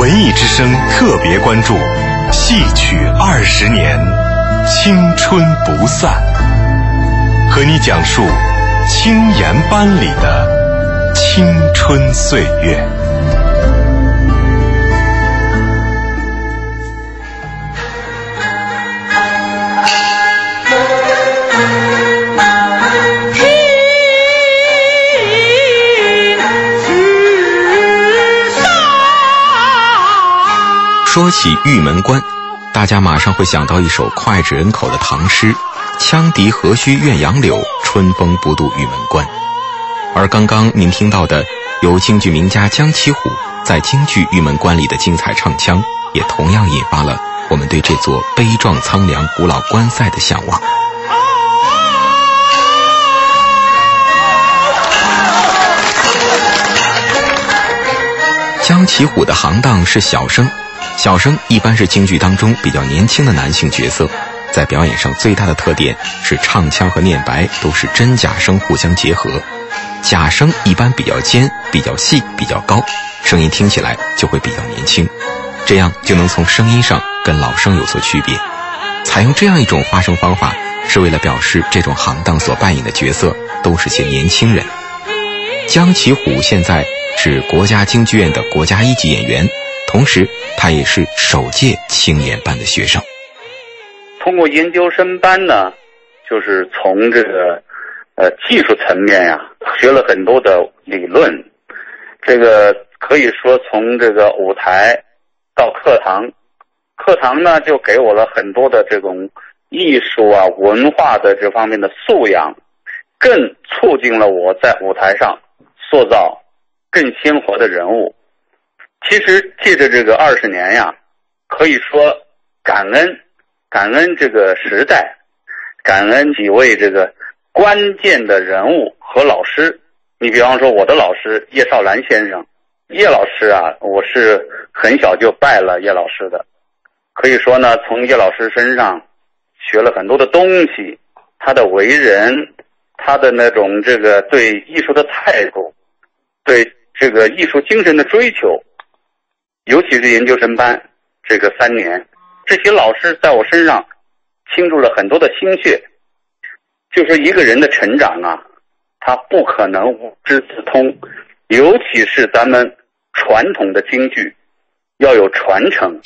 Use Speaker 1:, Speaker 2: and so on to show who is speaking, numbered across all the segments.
Speaker 1: 文艺之声特别关注：戏曲二十年，青春不散。和你讲述青岩班里的青春岁月。
Speaker 2: 说起玉门关，大家马上会想到一首脍炙人口的唐诗：“羌笛何须怨杨柳，春风不度玉门关。”而刚刚您听到的由京剧名家江其虎在京剧《玉门关》里的精彩唱腔，也同样引发了我们对这座悲壮苍凉古老关塞的向往。江其虎的行当是小生。小生一般是京剧当中比较年轻的男性角色，在表演上最大的特点是唱腔和念白都是真假声互相结合，假声一般比较尖、比较细、比较高，声音听起来就会比较年轻，这样就能从声音上跟老生有所区别。采用这样一种发声方法，是为了表示这种行当所扮演的角色都是些年轻人。江其虎现在是国家京剧院的国家一级演员。同时，他也是首届青年班的学生。
Speaker 3: 通过研究生班呢，就是从这个呃技术层面呀，学了很多的理论。这个可以说从这个舞台到课堂，课堂呢就给我了很多的这种艺术啊文化的这方面的素养，更促进了我在舞台上塑造更鲜活的人物。其实借着这个二十年呀，可以说感恩，感恩这个时代，感恩几位这个关键的人物和老师。你比方说我的老师叶绍兰先生，叶老师啊，我是很小就拜了叶老师的，可以说呢，从叶老师身上学了很多的东西，他的为人，他的那种这个对艺术的态度，对这个艺术精神的追求。尤其是研究生班这个三年，这些老师在我身上倾注了很多的心血。就是一个人的成长啊，他不可能无师自通，尤其是咱们传统的京剧要有传承。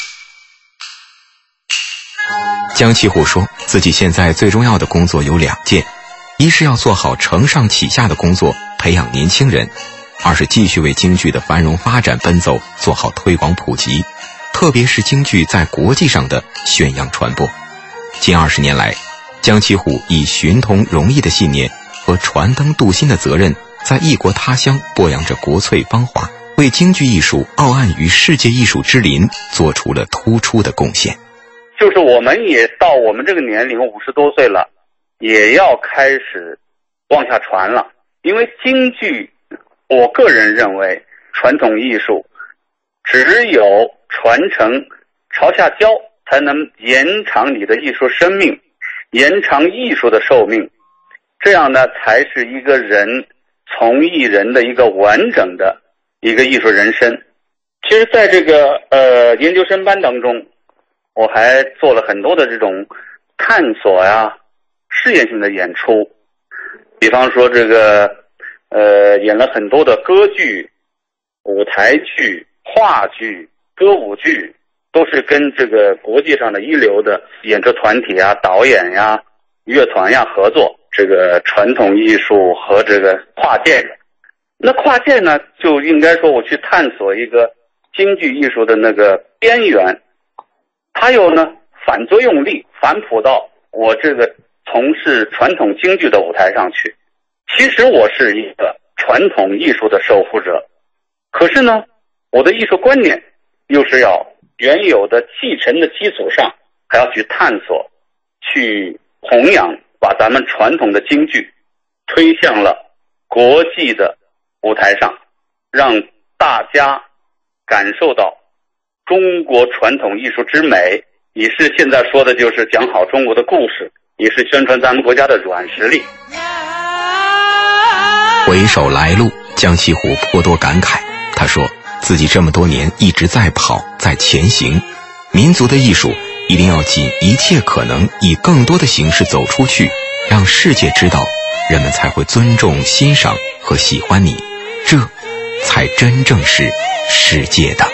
Speaker 2: 江其虎说自己现在最重要的工作有两件：一是要做好承上启下的工作，培养年轻人。二是继续为京剧的繁荣发展奔走，做好推广普及，特别是京剧在国际上的宣扬传播。近二十年来，江其虎以寻同容易的信念和传灯镀心的责任，在异国他乡播扬着国粹芳华，为京剧艺术傲岸于世界艺术之林做出了突出的贡献。
Speaker 3: 就是我们也到我们这个年龄五十多岁了，也要开始往下传了，因为京剧。我个人认为，传统艺术只有传承朝下教，才能延长你的艺术生命，延长艺术的寿命。这样呢，才是一个人从艺人的一个完整的一个艺术人生。其实，在这个呃研究生班当中，我还做了很多的这种探索呀、试验性的演出，比方说这个。呃，演了很多的歌剧、舞台剧、话剧、歌舞剧，都是跟这个国际上的一流的演出团体啊、导演呀、乐团呀合作。这个传统艺术和这个跨界的，那跨界呢，就应该说我去探索一个京剧艺术的那个边缘，它有呢反作用力，反哺到我这个从事传统京剧的舞台上去。其实我是一个传统艺术的守护者，可是呢，我的艺术观念又是要原有的继承的基础上，还要去探索、去弘扬，把咱们传统的京剧推向了国际的舞台上，让大家感受到中国传统艺术之美。也是现在说的就是讲好中国的故事，也是宣传咱们国家的软实力。
Speaker 2: 回首来路，江西虎颇多感慨。他说：“自己这么多年一直在跑，在前行。民族的艺术一定要尽一切可能，以更多的形式走出去，让世界知道，人们才会尊重、欣赏和喜欢你。这，才真正是世界的。